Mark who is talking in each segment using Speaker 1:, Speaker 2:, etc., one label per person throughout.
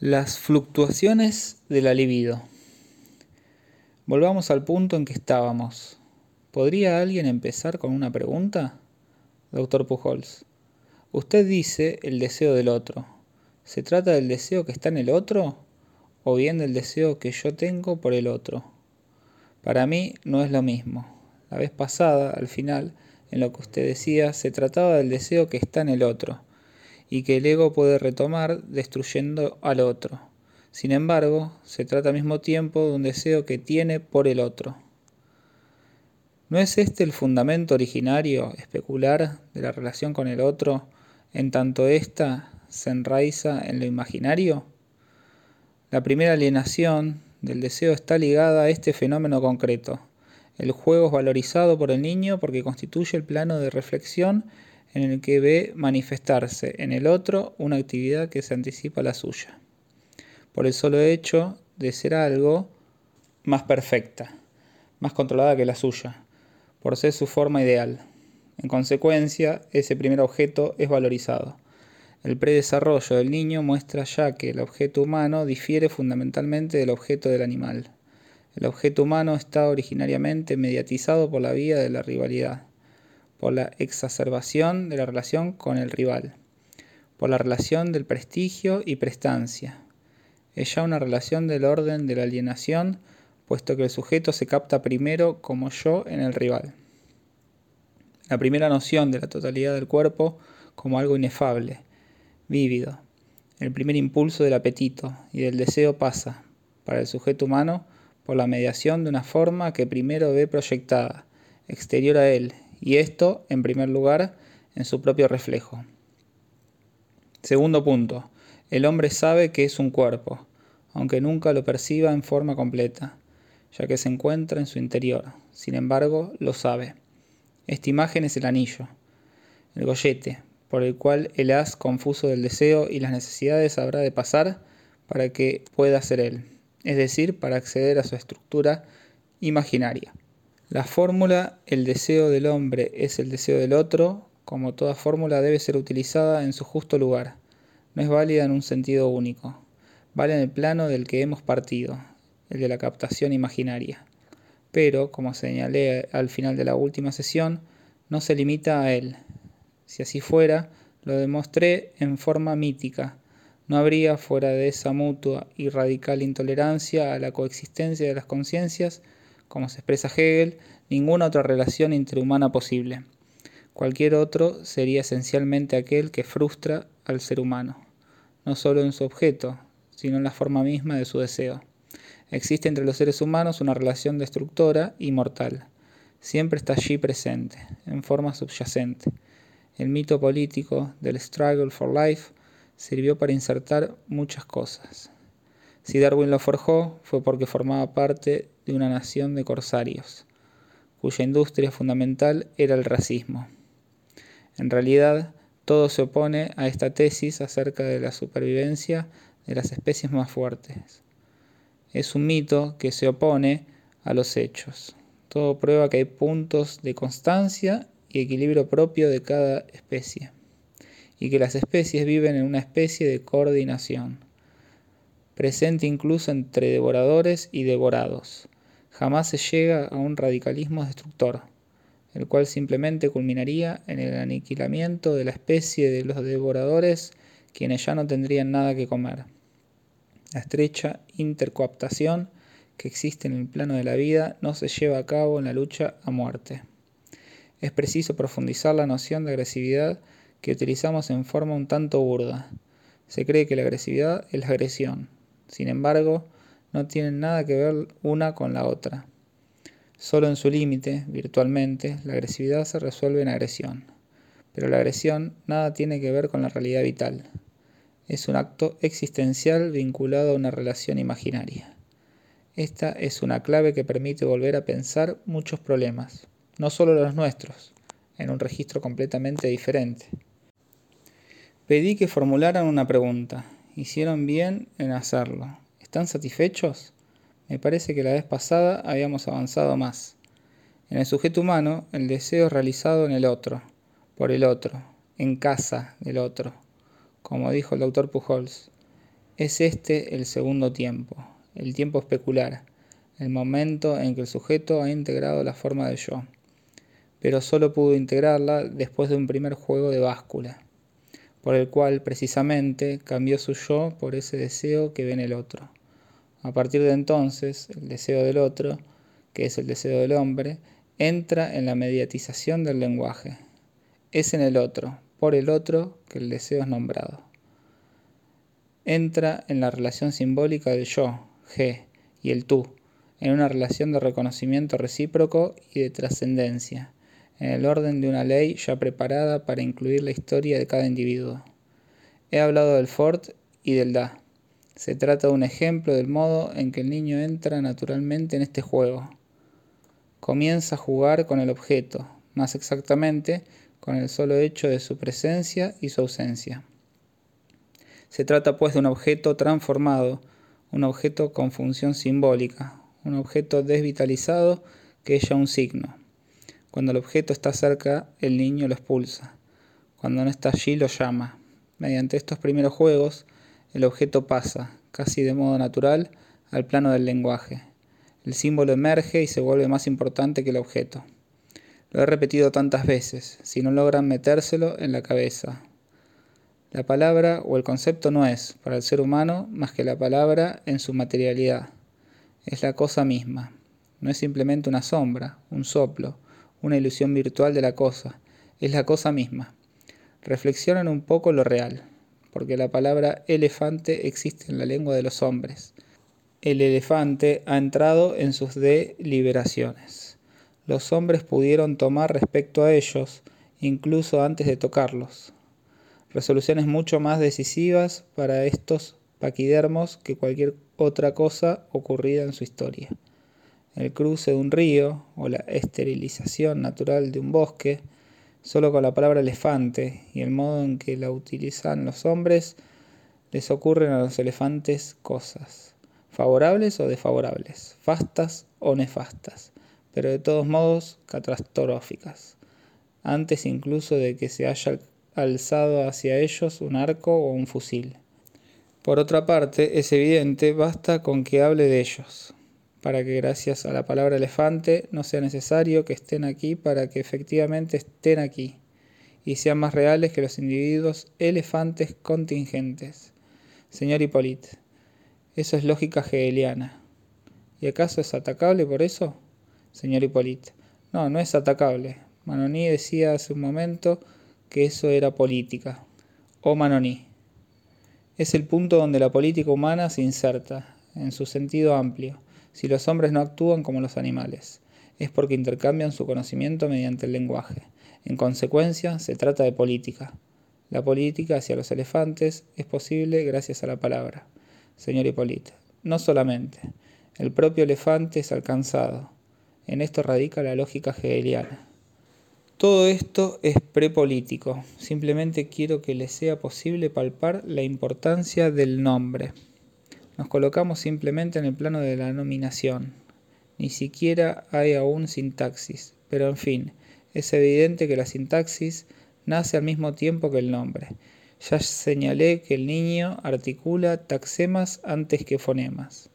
Speaker 1: Las fluctuaciones de la libido. Volvamos al punto en que estábamos. ¿Podría alguien empezar con una pregunta? Doctor Pujols. Usted dice el deseo del otro. ¿Se trata del deseo que está en el otro o bien del deseo que yo tengo por el otro? Para mí no es lo mismo. La vez pasada, al final, en lo que usted decía, se trataba del deseo que está en el otro y que el ego puede retomar destruyendo al otro. Sin embargo, se trata al mismo tiempo de un deseo que tiene por el otro. ¿No es este el fundamento originario, especular, de la relación con el otro, en tanto ésta se enraiza en lo imaginario? La primera alienación del deseo está ligada a este fenómeno concreto. El juego es valorizado por el niño porque constituye el plano de reflexión en el que ve manifestarse en el otro una actividad que se anticipa a la suya, por el solo hecho de ser algo más perfecta, más controlada que la suya, por ser su forma ideal. En consecuencia, ese primer objeto es valorizado. El predesarrollo del niño muestra ya que el objeto humano difiere fundamentalmente del objeto del animal. El objeto humano está originariamente mediatizado por la vía de la rivalidad por la exacerbación de la relación con el rival, por la relación del prestigio y prestancia. Es ya una relación del orden de la alienación, puesto que el sujeto se capta primero como yo en el rival. La primera noción de la totalidad del cuerpo como algo inefable, vívido. El primer impulso del apetito y del deseo pasa, para el sujeto humano, por la mediación de una forma que primero ve proyectada, exterior a él y esto, en primer lugar, en su propio reflejo. Segundo punto, el hombre sabe que es un cuerpo, aunque nunca lo perciba en forma completa, ya que se encuentra en su interior. Sin embargo, lo sabe. Esta imagen es el anillo, el gollete, por el cual el haz confuso del deseo y las necesidades habrá de pasar para que pueda ser él, es decir, para acceder a su estructura imaginaria. La fórmula el deseo del hombre es el deseo del otro, como toda fórmula debe ser utilizada en su justo lugar. No es válida en un sentido único. Vale en el plano del que hemos partido, el de la captación imaginaria. Pero, como señalé al final de la última sesión, no se limita a él. Si así fuera, lo demostré en forma mítica. No habría, fuera de esa mutua y radical intolerancia a la coexistencia de las conciencias, como se expresa Hegel, ninguna otra relación interhumana posible. Cualquier otro sería esencialmente aquel que frustra al ser humano, no solo en su objeto, sino en la forma misma de su deseo. Existe entre los seres humanos una relación destructora y mortal. Siempre está allí presente, en forma subyacente. El mito político del struggle for life sirvió para insertar muchas cosas. Si Darwin lo forjó, fue porque formaba parte de una nación de corsarios, cuya industria fundamental era el racismo. En realidad, todo se opone a esta tesis acerca de la supervivencia de las especies más fuertes. Es un mito que se opone a los hechos. Todo prueba que hay puntos de constancia y equilibrio propio de cada especie, y que las especies viven en una especie de coordinación presente incluso entre devoradores y devorados. Jamás se llega a un radicalismo destructor, el cual simplemente culminaría en el aniquilamiento de la especie de los devoradores, quienes ya no tendrían nada que comer. La estrecha intercoaptación que existe en el plano de la vida no se lleva a cabo en la lucha a muerte. Es preciso profundizar la noción de agresividad que utilizamos en forma un tanto burda. Se cree que la agresividad es la agresión, sin embargo, no tienen nada que ver una con la otra. Solo en su límite, virtualmente, la agresividad se resuelve en agresión. Pero la agresión nada tiene que ver con la realidad vital. Es un acto existencial vinculado a una relación imaginaria. Esta es una clave que permite volver a pensar muchos problemas, no solo los nuestros, en un registro completamente diferente. Pedí que formularan una pregunta, hicieron bien en hacerlo. ¿Están satisfechos? Me parece que la vez pasada habíamos avanzado más. En el sujeto humano, el deseo es realizado en el otro, por el otro, en casa del otro, como dijo el doctor Pujols. Es este el segundo tiempo, el tiempo especular, el momento en que el sujeto ha integrado la forma del yo, pero solo pudo integrarla después de un primer juego de báscula, por el cual precisamente cambió su yo por ese deseo que ve en el otro. A partir de entonces, el deseo del otro, que es el deseo del hombre, entra en la mediatización del lenguaje. Es en el otro, por el otro, que el deseo es nombrado. Entra en la relación simbólica del yo, G, y el tú, en una relación de reconocimiento recíproco y de trascendencia, en el orden de una ley ya preparada para incluir la historia de cada individuo. He hablado del Ford y del Da. Se trata de un ejemplo del modo en que el niño entra naturalmente en este juego. Comienza a jugar con el objeto, más exactamente con el solo hecho de su presencia y su ausencia. Se trata pues de un objeto transformado, un objeto con función simbólica, un objeto desvitalizado que es ya un signo. Cuando el objeto está cerca, el niño lo expulsa. Cuando no está allí, lo llama. Mediante estos primeros juegos, el objeto pasa, casi de modo natural, al plano del lenguaje. El símbolo emerge y se vuelve más importante que el objeto. Lo he repetido tantas veces, si no logran metérselo en la cabeza. La palabra o el concepto no es, para el ser humano, más que la palabra en su materialidad. Es la cosa misma. No es simplemente una sombra, un soplo, una ilusión virtual de la cosa. Es la cosa misma. Reflexionen un poco lo real, porque la palabra elefante existe en la lengua de los hombres. El elefante ha entrado en sus deliberaciones los hombres pudieron tomar respecto a ellos, incluso antes de tocarlos. Resoluciones mucho más decisivas para estos paquidermos que cualquier otra cosa ocurrida en su historia. El cruce de un río o la esterilización natural de un bosque, solo con la palabra elefante y el modo en que la utilizan los hombres, les ocurren a los elefantes cosas, favorables o desfavorables, fastas o nefastas pero de todos modos catastróficas, antes incluso de que se haya alzado hacia ellos un arco o un fusil. Por otra parte, es evidente, basta con que hable de ellos, para que gracias a la palabra elefante no sea necesario que estén aquí para que efectivamente estén aquí y sean más reales que los individuos elefantes contingentes. Señor Hipólite, eso es lógica hegeliana. ¿Y acaso es atacable por eso? señor Hipólito. No, no es atacable. Manoní decía hace un momento que eso era política. O Manoní. Es el punto donde la política humana se inserta, en su sentido amplio, si los hombres no actúan como los animales. Es porque intercambian su conocimiento mediante el lenguaje. En consecuencia, se trata de política. La política hacia los elefantes es posible gracias a la palabra. Señor Hipólito, no solamente. El propio elefante es alcanzado en esto radica la lógica hegeliana. Todo esto es prepolítico. Simplemente quiero que les sea posible palpar la importancia del nombre. Nos colocamos simplemente en el plano de la nominación. Ni siquiera hay aún sintaxis. Pero en fin, es evidente que la sintaxis nace al mismo tiempo que el nombre. Ya señalé que el niño articula taxemas antes que fonemas.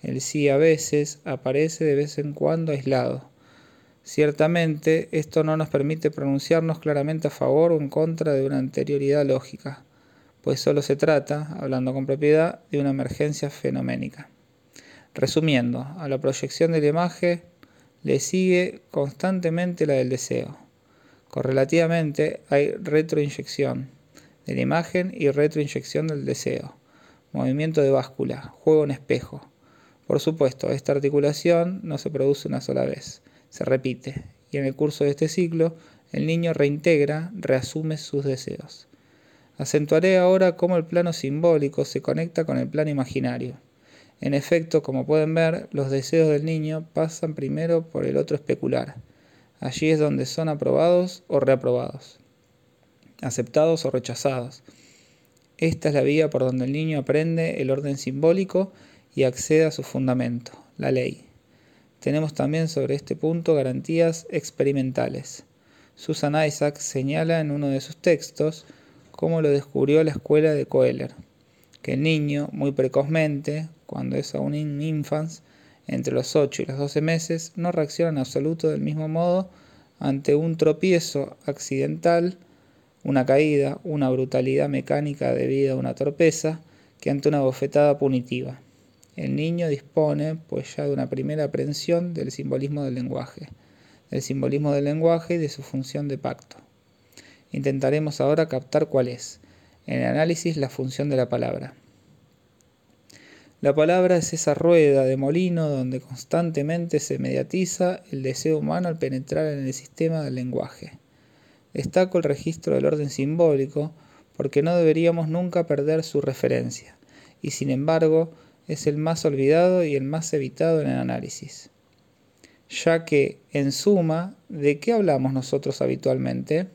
Speaker 1: El sí a veces aparece de vez en cuando aislado. Ciertamente, esto no nos permite pronunciarnos claramente a favor o en contra de una anterioridad lógica, pues solo se trata, hablando con propiedad, de una emergencia fenoménica. Resumiendo, a la proyección de la imagen le sigue constantemente la del deseo. Correlativamente hay retroinyección de la imagen y retroinyección del deseo, movimiento de báscula, juego en espejo. Por supuesto, esta articulación no se produce una sola vez, se repite, y en el curso de este ciclo, el niño reintegra, reasume sus deseos. Acentuaré ahora cómo el plano simbólico se conecta con el plano imaginario. En efecto, como pueden ver, los deseos del niño pasan primero por el otro especular. Allí es donde son aprobados o reaprobados, aceptados o rechazados. Esta es la vía por donde el niño aprende el orden simbólico y accede a su fundamento, la ley. Tenemos también sobre este punto garantías experimentales. Susan Isaac señala en uno de sus textos cómo lo descubrió la escuela de Coeler. que el niño, muy precozmente, cuando es aún un infans, entre los 8 y los 12 meses, no reacciona en absoluto del mismo modo ante un tropiezo accidental, una caída, una brutalidad mecánica debido a una torpeza, que ante una bofetada punitiva. El niño dispone, pues ya de una primera aprehensión del simbolismo del lenguaje, del simbolismo del lenguaje y de su función de pacto. Intentaremos ahora captar cuál es, en el análisis, la función de la palabra. La palabra es esa rueda de molino donde constantemente se mediatiza el deseo humano al penetrar en el sistema del lenguaje. Destaco el registro del orden simbólico porque no deberíamos nunca perder su referencia, y sin embargo es el más olvidado y el más evitado en el análisis. Ya que, en suma, ¿de qué hablamos nosotros habitualmente?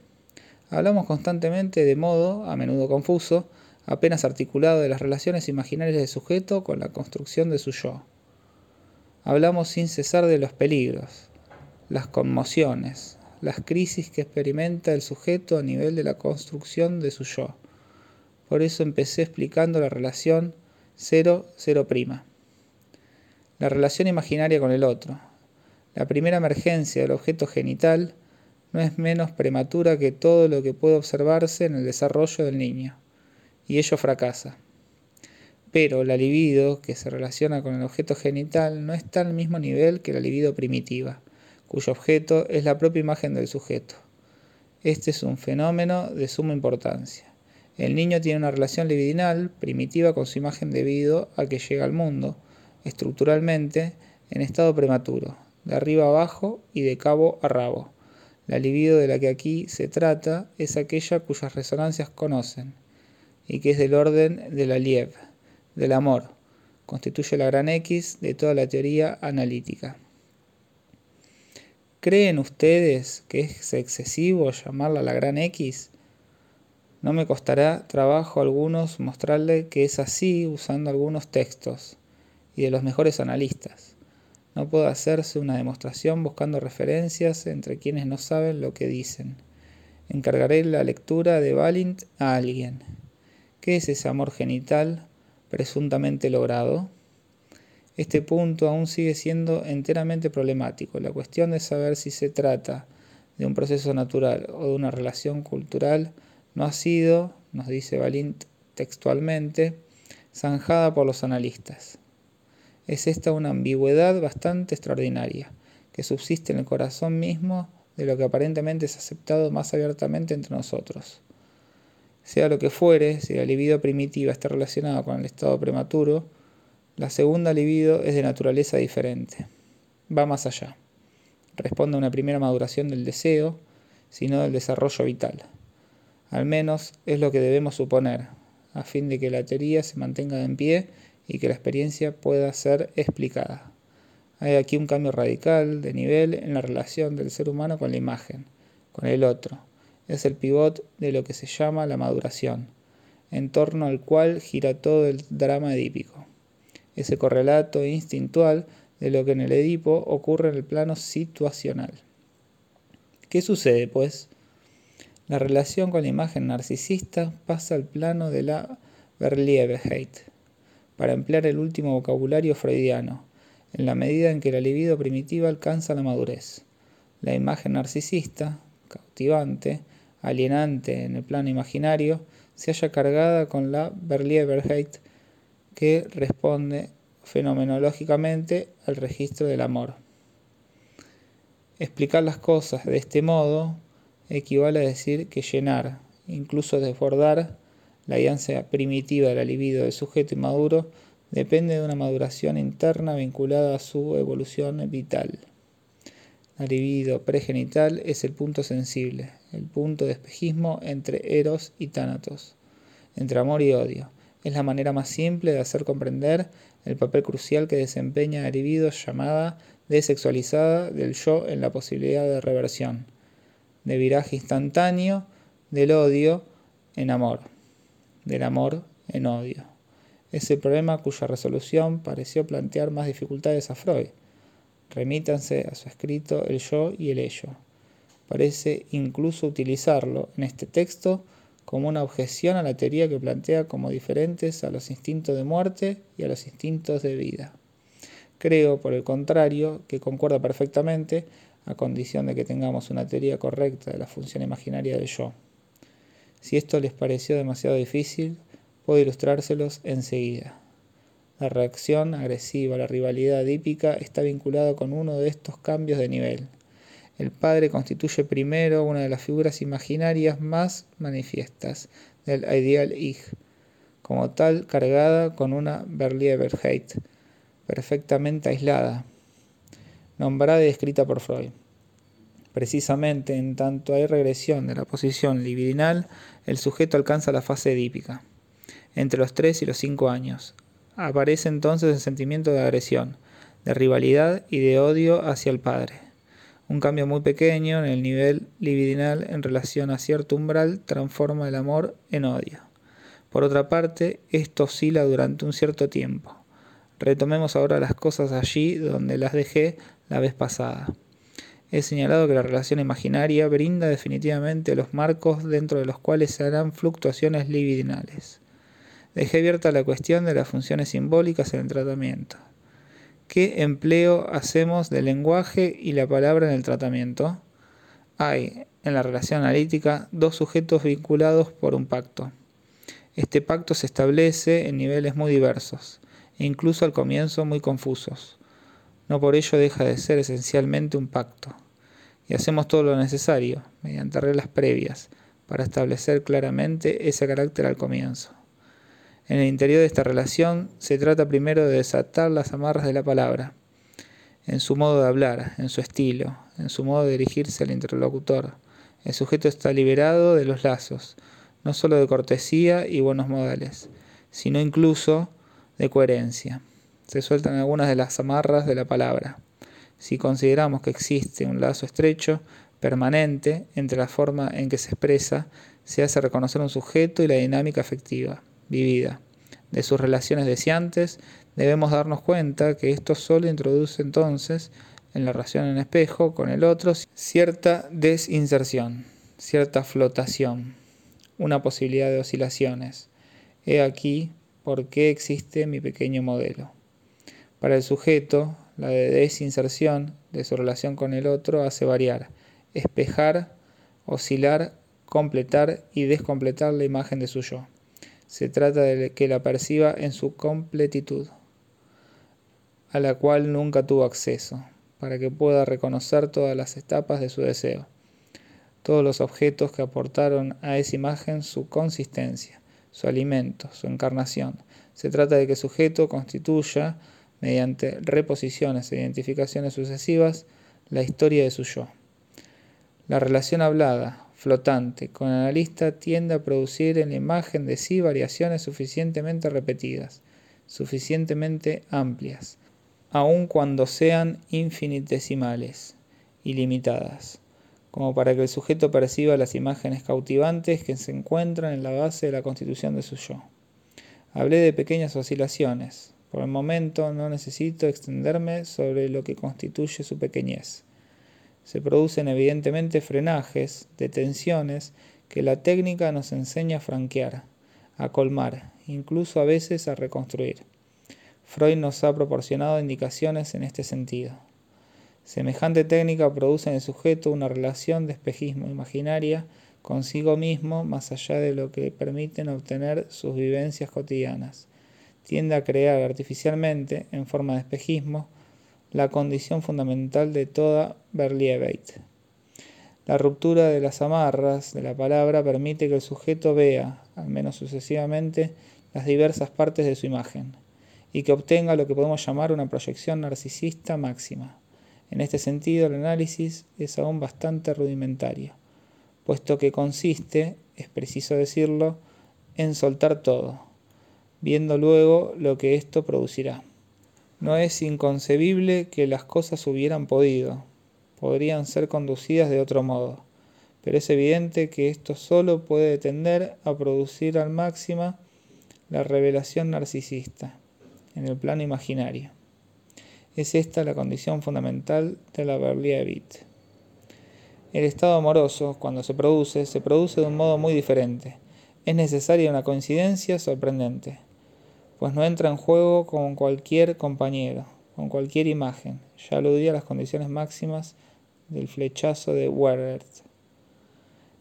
Speaker 1: Hablamos constantemente de modo, a menudo confuso, apenas articulado de las relaciones imaginarias del sujeto con la construcción de su yo. Hablamos sin cesar de los peligros, las conmociones, las crisis que experimenta el sujeto a nivel de la construcción de su yo. Por eso empecé explicando la relación 0-0'. La relación imaginaria con el otro. La primera emergencia del objeto genital no es menos prematura que todo lo que puede observarse en el desarrollo del niño y ello fracasa. Pero la libido, que se relaciona con el objeto genital, no está al mismo nivel que la libido primitiva, cuyo objeto es la propia imagen del sujeto. Este es un fenómeno de suma importancia. El niño tiene una relación libidinal primitiva con su imagen debido a que llega al mundo, estructuralmente, en estado prematuro, de arriba a abajo y de cabo a rabo. La libido de la que aquí se trata es aquella cuyas resonancias conocen, y que es del orden de la liev, del amor. Constituye la gran X de toda la teoría analítica. ¿Creen ustedes que es excesivo llamarla la gran X? No me costará trabajo a algunos mostrarle que es así usando algunos textos y de los mejores analistas. No puede hacerse una demostración buscando referencias entre quienes no saben lo que dicen. Encargaré la lectura de Balint a alguien. ¿Qué es ese amor genital presuntamente logrado? Este punto aún sigue siendo enteramente problemático. La cuestión de saber si se trata de un proceso natural o de una relación cultural no ha sido, nos dice Balint textualmente, zanjada por los analistas. Es esta una ambigüedad bastante extraordinaria, que subsiste en el corazón mismo de lo que aparentemente es aceptado más abiertamente entre nosotros. Sea lo que fuere, si la libido primitiva está relacionada con el estado prematuro, la segunda libido es de naturaleza diferente. Va más allá. Responde a una primera maduración del deseo, sino del desarrollo vital. Al menos es lo que debemos suponer, a fin de que la teoría se mantenga en pie y que la experiencia pueda ser explicada. Hay aquí un cambio radical de nivel en la relación del ser humano con la imagen, con el otro, es el pivot de lo que se llama la maduración, en torno al cual gira todo el drama edípico. Ese correlato instintual de lo que en el Edipo ocurre en el plano situacional. ¿Qué sucede, pues? La relación con la imagen narcisista pasa al plano de la Verliebheit, para emplear el último vocabulario freudiano, en la medida en que la libido primitiva alcanza la madurez. La imagen narcisista, cautivante, alienante en el plano imaginario, se haya cargada con la Berlieberheit que responde fenomenológicamente al registro del amor. Explicar las cosas de este modo equivale a decir que llenar, incluso desbordar, la alianza primitiva de la libido del sujeto inmaduro depende de una maduración interna vinculada a su evolución vital. La libido pregenital es el punto sensible, el punto de espejismo entre eros y tánatos, entre amor y odio. Es la manera más simple de hacer comprender el papel crucial que desempeña la libido llamada desexualizada del yo en la posibilidad de reversión, de viraje instantáneo del odio en amor, del amor en odio. Es el problema cuya resolución pareció plantear más dificultades a Freud. Remítanse a su escrito El yo y el ello parece incluso utilizarlo en este texto como una objeción a la teoría que plantea como diferentes a los instintos de muerte y a los instintos de vida. Creo, por el contrario, que concuerda perfectamente a condición de que tengamos una teoría correcta de la función imaginaria del yo. Si esto les pareció demasiado difícil, puedo ilustrárselos enseguida. La reacción agresiva, la rivalidad adípica está vinculada con uno de estos cambios de nivel. El padre constituye primero una de las figuras imaginarias más manifiestas del ideal Ich, como tal cargada con una Berlieberheit, perfectamente aislada, nombrada y descrita por Freud. Precisamente en tanto hay regresión de la posición libidinal, el sujeto alcanza la fase edípica, entre los 3 y los 5 años. Aparece entonces el sentimiento de agresión, de rivalidad y de odio hacia el padre. Un cambio muy pequeño en el nivel libidinal en relación a cierto umbral transforma el amor en odio. Por otra parte, esto oscila durante un cierto tiempo. Retomemos ahora las cosas allí donde las dejé la vez pasada. He señalado que la relación imaginaria brinda definitivamente los marcos dentro de los cuales se harán fluctuaciones libidinales. Dejé abierta la cuestión de las funciones simbólicas en el tratamiento. ¿Qué empleo hacemos del lenguaje y la palabra en el tratamiento? Hay, en la relación analítica, dos sujetos vinculados por un pacto. Este pacto se establece en niveles muy diversos, e incluso al comienzo muy confusos no por ello deja de ser esencialmente un pacto. Y hacemos todo lo necesario, mediante reglas previas, para establecer claramente ese carácter al comienzo. En el interior de esta relación se trata primero de desatar las amarras de la palabra, en su modo de hablar, en su estilo, en su modo de dirigirse al interlocutor. El sujeto está liberado de los lazos, no solo de cortesía y buenos modales, sino incluso de coherencia se sueltan algunas de las amarras de la palabra. Si consideramos que existe un lazo estrecho, permanente, entre la forma en que se expresa, se hace reconocer un sujeto y la dinámica afectiva, vivida. De sus relaciones deseantes, debemos darnos cuenta que esto solo introduce entonces, en la relación en espejo con el otro, cierta desinserción, cierta flotación, una posibilidad de oscilaciones. He aquí por qué existe mi pequeño modelo. Para el sujeto, la desinserción de su relación con el otro hace variar, espejar, oscilar, completar y descompletar la imagen de su yo. Se trata de que la perciba en su completitud, a la cual nunca tuvo acceso, para que pueda reconocer todas las etapas de su deseo, todos los objetos que aportaron a esa imagen su consistencia, su alimento, su encarnación. Se trata de que el sujeto constituya mediante reposiciones e identificaciones sucesivas, la historia de su yo. La relación hablada, flotante, con el analista tiende a producir en la imagen de sí variaciones suficientemente repetidas, suficientemente amplias, aun cuando sean infinitesimales, ilimitadas, como para que el sujeto perciba las imágenes cautivantes que se encuentran en la base de la constitución de su yo. Hablé de pequeñas oscilaciones, por el momento no necesito extenderme sobre lo que constituye su pequeñez. Se producen evidentemente frenajes, detenciones, que la técnica nos enseña a franquear, a colmar, incluso a veces a reconstruir. Freud nos ha proporcionado indicaciones en este sentido. Semejante técnica produce en el sujeto una relación de espejismo imaginaria consigo mismo más allá de lo que permiten obtener sus vivencias cotidianas tiende a crear artificialmente, en forma de espejismo, la condición fundamental de toda Berliebeit. La ruptura de las amarras de la palabra permite que el sujeto vea, al menos sucesivamente, las diversas partes de su imagen, y que obtenga lo que podemos llamar una proyección narcisista máxima. En este sentido, el análisis es aún bastante rudimentario, puesto que consiste, es preciso decirlo, en soltar todo, viendo luego lo que esto producirá. No es inconcebible que las cosas hubieran podido, podrían ser conducidas de otro modo, pero es evidente que esto solo puede tender a producir al máxima la revelación narcisista en el plano imaginario. Es esta la condición fundamental de la Berlievit. El estado amoroso, cuando se produce, se produce de un modo muy diferente Es necesaria una coincidencia sorprendente, pues no entra en juego con cualquier compañero, con cualquier imagen. Ya aludía a las condiciones máximas del flechazo de Werth.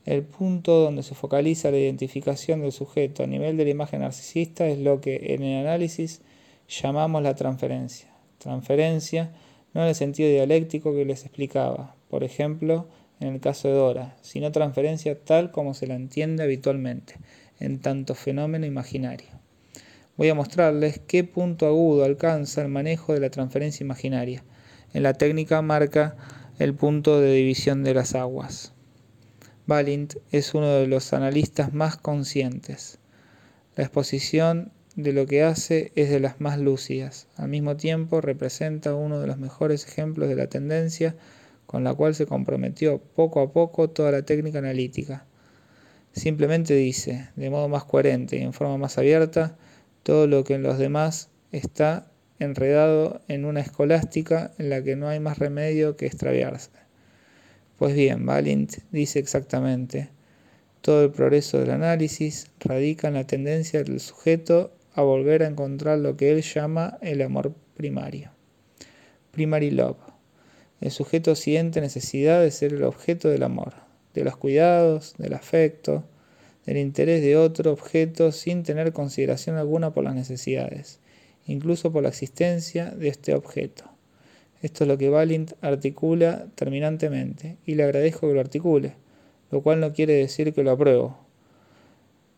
Speaker 1: El punto donde se focaliza la identificación del sujeto a nivel de la imagen narcisista es lo que en el análisis llamamos la transferencia. Transferencia no en el sentido dialéctico que les explicaba, por ejemplo, en el caso de Dora, sino transferencia tal como se la entiende habitualmente, en tanto fenómeno imaginario. Voy a mostrarles qué punto agudo alcanza el manejo de la transferencia imaginaria. En la técnica marca el punto de división de las aguas. Balint es uno de los analistas más conscientes. La exposición de lo que hace es de las más lúcidas. Al mismo tiempo representa uno de los mejores ejemplos de la tendencia con la cual se comprometió poco a poco toda la técnica analítica. Simplemente dice, de modo más coherente y en forma más abierta, todo lo que en los demás está enredado en una escolástica en la que no hay más remedio que extraviarse. Pues bien, Balint dice exactamente, todo el progreso del análisis radica en la tendencia del sujeto a volver a encontrar lo que él llama el amor primario. Primary love. El sujeto siente necesidad de ser el objeto del amor, de los cuidados, del afecto, del interés de otro objeto sin tener consideración alguna por las necesidades, incluso por la existencia de este objeto. Esto es lo que Balint articula terminantemente, y le agradezco que lo articule, lo cual no quiere decir que lo apruebo.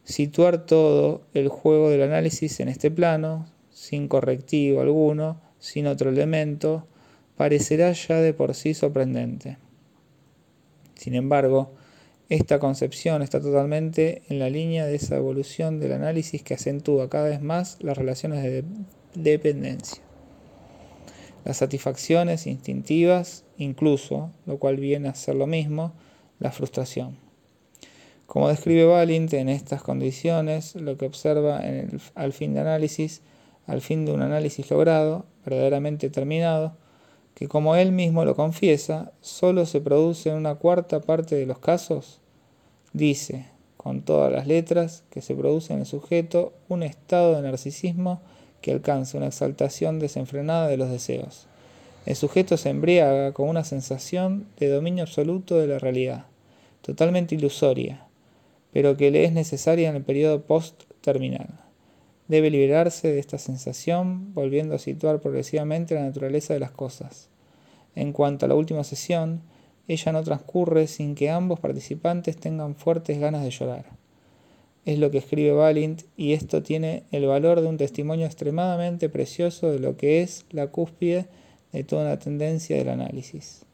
Speaker 1: Situar todo el juego del análisis en este plano, sin correctivo alguno, sin otro elemento, parecerá ya de por sí sorprendente. Sin embargo, esta concepción está totalmente en la línea de esa evolución del análisis que acentúa cada vez más las relaciones de dependencia las satisfacciones instintivas, incluso, lo cual viene a ser lo mismo, la frustración. Como describe Balint en estas condiciones, lo que observa al fin de análisis, al fin de un análisis logrado, verdaderamente terminado, que como él mismo lo confiesa, solo se produce en una cuarta parte de los casos, dice, con todas las letras, que se produce en el sujeto un estado de narcisismo que alcanza una exaltación desenfrenada de los deseos. El sujeto se embriaga con una sensación de dominio absoluto de la realidad, totalmente ilusoria, pero que le es necesaria en el periodo post-terminal. Debe liberarse de esta sensación, volviendo a situar progresivamente la naturaleza de las cosas. En cuanto a la última sesión, ella no transcurre sin que ambos participantes tengan fuertes ganas de llorar es lo que escribe Balint y esto tiene el valor de un testimonio extremadamente precioso de lo que es la cúspide de toda una tendencia del análisis.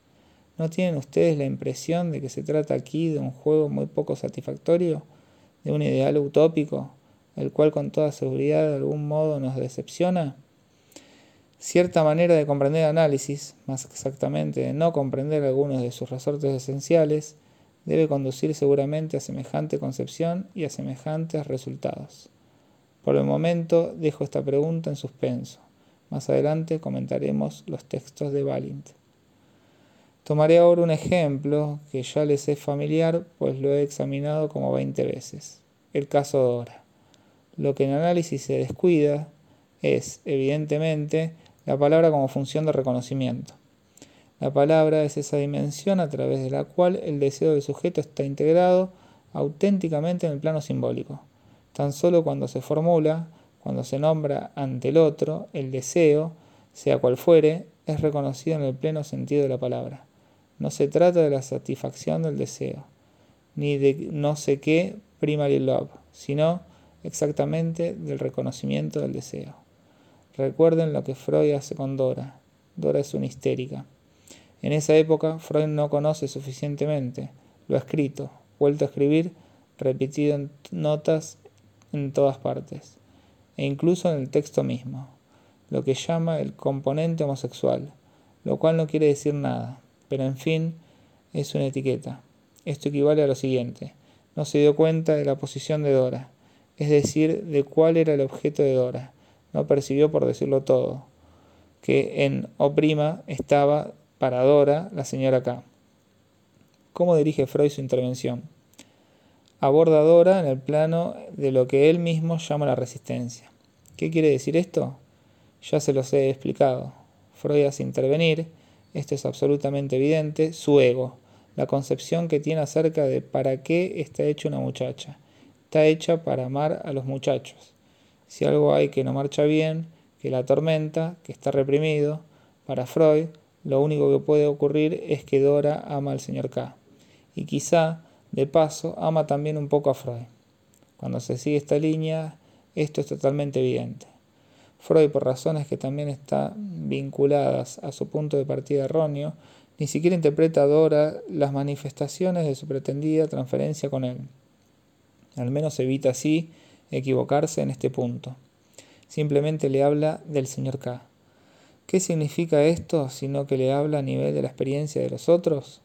Speaker 1: ¿No tienen ustedes la impresión de que se trata aquí de un juego muy poco satisfactorio, de un ideal utópico, el cual con toda seguridad de algún modo nos decepciona? Cierta manera de comprender análisis, más exactamente de no comprender algunos de sus resortes esenciales, debe conducir seguramente a semejante concepción y a semejantes resultados. Por el momento dejo esta pregunta en suspenso. Más adelante comentaremos los textos de Balint. Tomaré ahora un ejemplo que ya les es familiar, pues lo he examinado como 20 veces. El caso Dora. Lo que en análisis se descuida es, evidentemente, la palabra como función de reconocimiento. La palabra es esa dimensión a través de la cual el deseo del sujeto está integrado auténticamente en el plano simbólico. Tan solo cuando se formula, cuando se nombra ante el otro, el deseo, sea cual fuere, es reconocido en el pleno sentido de la palabra. No se trata de la satisfacción del deseo, ni de no sé qué primary love, sino exactamente del reconocimiento del deseo. Recuerden lo que Freud hace con Dora. Dora es una histérica. En esa época Freud no conoce suficientemente lo escrito, vuelto a escribir, repetido en notas en todas partes, e incluso en el texto mismo, lo que llama el componente homosexual, lo cual no quiere decir nada, pero en fin es una etiqueta. Esto equivale a lo siguiente, no se dio cuenta de la posición de Dora, es decir, de cuál era el objeto de Dora, no percibió por decirlo todo, que en O' estaba paradora la señora K. ¿Cómo dirige Freud su intervención? aborda Dora en el plano de lo que él mismo llama la resistencia. ¿Qué quiere decir esto? Ya se los he explicado. Freud hace intervenir, esto es absolutamente evidente, su ego, la concepción que tiene acerca de para qué está hecha una muchacha. Está hecha para amar a los muchachos. Si algo hay que no marcha bien, que la tormenta, que está reprimido, para Freud, lo único que puede ocurrir es que Dora ama al señor K. Y quizá, de paso, ama también un poco a Freud. Cuando se sigue esta línea, esto es totalmente evidente. Freud, por razones que también están vinculadas a su punto de partida erróneo, ni siquiera interpreta a Dora las manifestaciones de su pretendida transferencia con él. Al menos evita así equivocarse en este punto. Simplemente le habla del señor K. ¿Qué significa esto sino que le habla a nivel de la experiencia de los otros?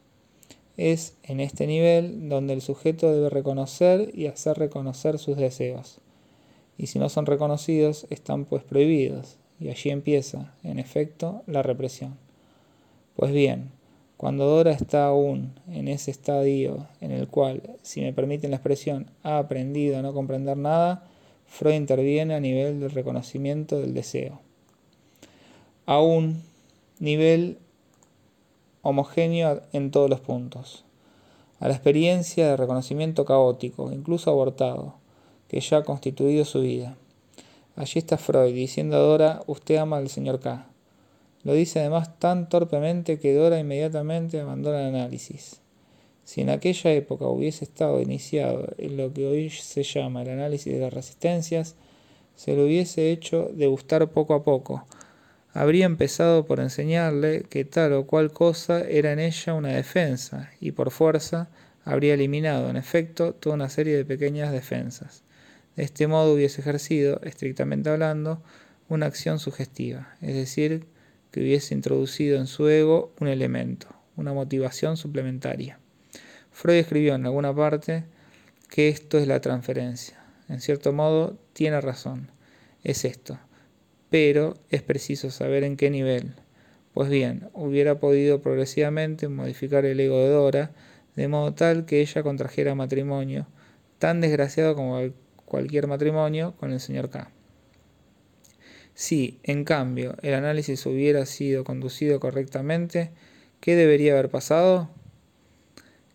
Speaker 1: Es en este nivel donde el sujeto debe reconocer y hacer reconocer sus deseos. Y si no son reconocidos, están pues prohibidos. Y allí empieza, en efecto, la represión. Pues bien, cuando Dora está aún en ese estadio en el cual, si me permiten la expresión, ha aprendido a no comprender nada, Freud interviene a nivel del reconocimiento del deseo a un nivel homogéneo en todos los puntos, a la experiencia de reconocimiento caótico, incluso abortado, que ya ha constituido su vida. Allí está Freud diciendo a Dora, usted ama al señor K. Lo dice además tan torpemente que Dora inmediatamente abandona el análisis. Si en aquella época hubiese estado iniciado en lo que hoy se llama el análisis de las resistencias, se lo hubiese hecho degustar poco a poco, habría empezado por enseñarle que tal o cual cosa era en ella una defensa, y por fuerza habría eliminado, en efecto, toda una serie de pequeñas defensas. De este modo hubiese ejercido, estrictamente hablando, una acción sugestiva, es decir, que hubiese introducido en su ego un elemento, una motivación suplementaria. Freud escribió en alguna parte que esto es la transferencia. En cierto modo, tiene razón. Es esto pero es preciso saber en qué nivel. Pues bien, hubiera podido progresivamente modificar el ego de Dora, de modo tal que ella contrajera matrimonio, tan desgraciado como cualquier matrimonio, con el señor K. Si, en cambio, el análisis hubiera sido conducido correctamente, ¿qué debería haber pasado?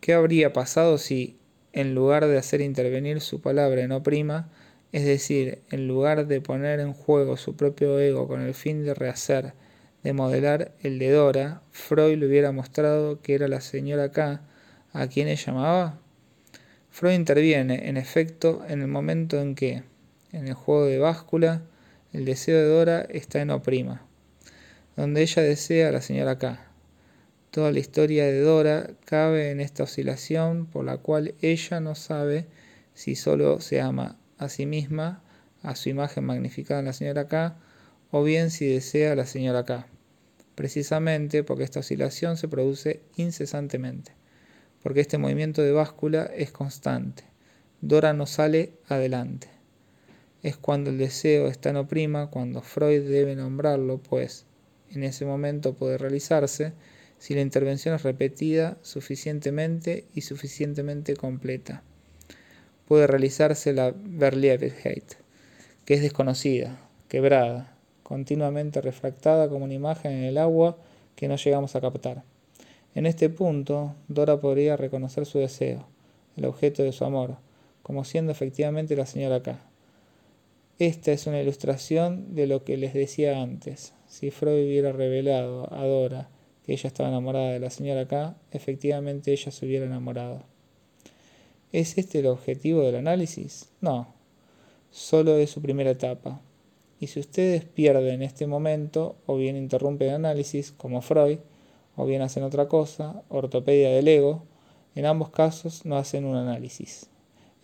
Speaker 1: ¿Qué habría pasado si, en lugar de hacer intervenir su palabra en oprima, es decir, en lugar de poner en juego su propio ego con el fin de rehacer, de modelar el de Dora, Freud le hubiera mostrado que era la señora K a quien ella llamaba? Freud interviene, en efecto, en el momento en que, en el juego de báscula, el deseo de Dora está en oprima, donde ella desea a la señora K. Toda la historia de Dora cabe en esta oscilación por la cual ella no sabe si solo se ama a sí misma, a su imagen magnificada en la señora K, o bien si desea a la señora K, precisamente porque esta oscilación se produce incesantemente, porque este movimiento de báscula es constante. Dora no sale adelante. Es cuando el deseo está en oprima, cuando Freud debe nombrarlo, pues en ese momento puede realizarse si la intervención es repetida suficientemente y suficientemente completa puede realizarse la Berliet, que es desconocida, quebrada, continuamente refractada como una imagen en el agua que no llegamos a captar. En este punto, Dora podría reconocer su deseo, el objeto de su amor, como siendo efectivamente la señora K. Esta es una ilustración de lo que les decía antes. Si Freud hubiera revelado a Dora que ella estaba enamorada de la señora K, efectivamente ella se hubiera enamorado. ¿Es este el objetivo del análisis? No, solo es su primera etapa. Y si ustedes pierden este momento, o bien interrumpen el análisis, como Freud, o bien hacen otra cosa, ortopedia del ego, en ambos casos no hacen un análisis.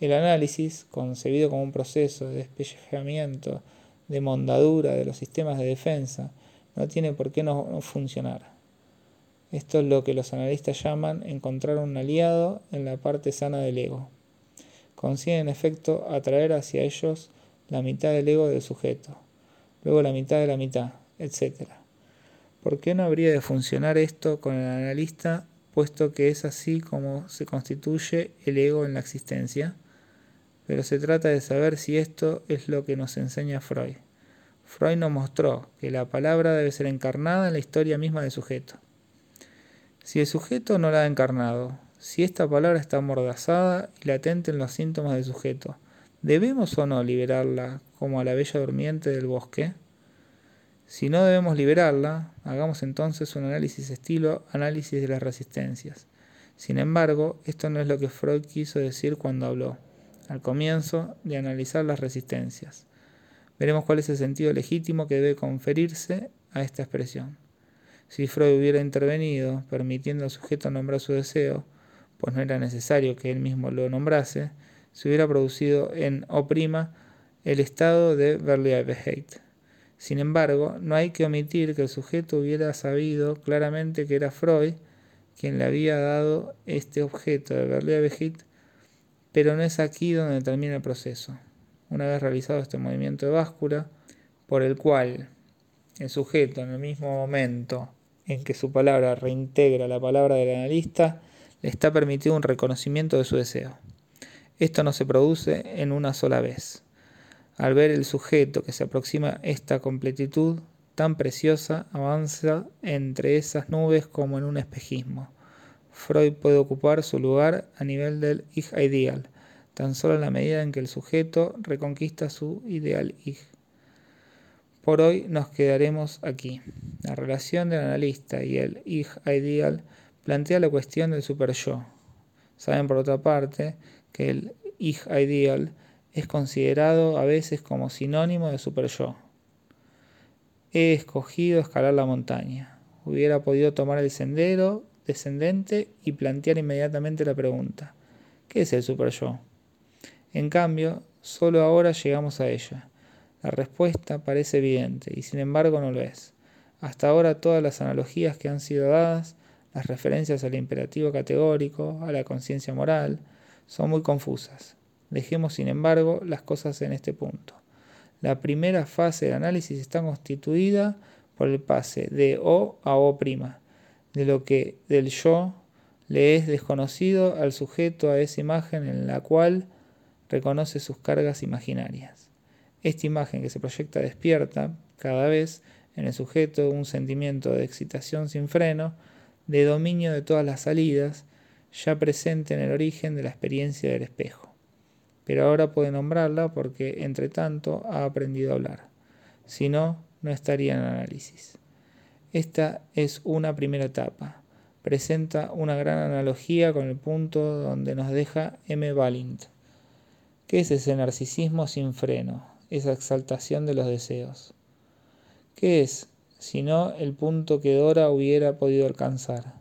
Speaker 1: El análisis, concebido como un proceso de despellejamiento, de mondadura de los sistemas de defensa, no tiene por qué no funcionar. Esto es lo que los analistas llaman encontrar un aliado en la parte sana del ego. Consiguen en efecto atraer hacia ellos la mitad del ego del sujeto, luego la mitad de la mitad, etc. ¿Por qué no habría de funcionar esto con el analista, puesto que es así como se constituye el ego en la existencia? Pero se trata de saber si esto es lo que nos enseña Freud. Freud nos mostró que la palabra debe ser encarnada en la historia misma del sujeto. Si el sujeto no la ha encarnado, si esta palabra está amordazada y latente en los síntomas del sujeto, ¿debemos o no liberarla como a la bella durmiente del bosque? Si no debemos liberarla, hagamos entonces un análisis estilo análisis de las resistencias. Sin embargo, esto no es lo que Freud quiso decir cuando habló, al comienzo, de analizar las resistencias. Veremos cuál es el sentido legítimo que debe conferirse a esta expresión. Si Freud hubiera intervenido, permitiendo al sujeto nombrar su deseo, pues no era necesario que él mismo lo nombrase, se hubiera producido en O' el estado de Verliebigkeit. Sin embargo, no hay que omitir que el sujeto hubiera sabido claramente que era Freud quien le había dado este objeto de Verliebigkeit, pero no es aquí donde termina el proceso una vez realizado este movimiento de báscula, por el cual el sujeto en el mismo momento en que su palabra reintegra la palabra del analista, le está permitido un reconocimiento de su deseo. Esto no se produce en una sola vez. Al ver el sujeto que se aproxima esta completitud tan preciosa, avanza entre esas nubes como en un espejismo. Freud puede ocupar su lugar a nivel del Ich Ideal, tan solo en la medida en que el sujeto reconquista su ideal ich. Por hoy nos quedaremos aquí. La relación del analista y el ich ideal plantea la cuestión del super-yo. Saben por otra parte que el ich ideal es considerado a veces como sinónimo de super-yo. He escogido escalar la montaña. Hubiera podido tomar el sendero descendente y plantear inmediatamente la pregunta, ¿qué es el super-yo? En cambio, solo ahora llegamos a ella. La respuesta parece evidente y sin embargo no lo es. Hasta ahora todas las analogías que han sido dadas, las referencias al imperativo categórico, a la conciencia moral, son muy confusas. Dejemos sin embargo las cosas en este punto. La primera fase del análisis está constituida por el pase de O a O', de lo que del yo le es desconocido al sujeto a esa imagen en la cual reconoce sus cargas imaginarias. Esta imagen que se proyecta despierta cada vez en el sujeto un sentimiento de excitación sin freno, de dominio de todas las salidas, ya presente en el origen de la experiencia del espejo. Pero ahora puede nombrarla porque, entre tanto, ha aprendido a hablar. Si no, no estaría en análisis. Esta es una primera etapa. Presenta una gran analogía con el punto donde nos deja M. Balint. ¿Qué es ese narcisismo sin freno, esa exaltación de los deseos? ¿Qué es, sino el punto que Dora hubiera podido alcanzar?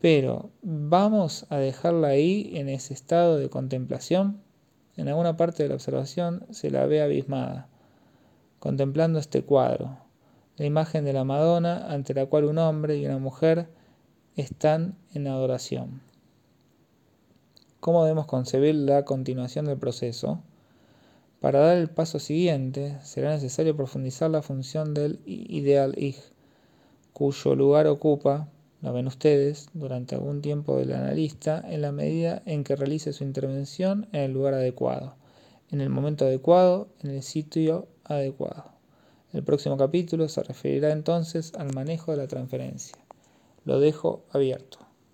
Speaker 1: Pero, ¿vamos a dejarla ahí en ese estado de contemplación? En alguna parte de la observación se la ve abismada, contemplando este cuadro, la imagen de la Madonna ante la cual un hombre y una mujer están en adoración. ¿Cómo debemos concebir la continuación del proceso? Para dar el paso siguiente, será necesario profundizar la función del ideal ich, cuyo lugar ocupa, lo ven ustedes, durante algún tiempo del analista en la medida en que realice su intervención en el lugar adecuado, en el momento adecuado, en el sitio adecuado. El próximo capítulo se referirá entonces al manejo de la transferencia. Lo dejo abierto.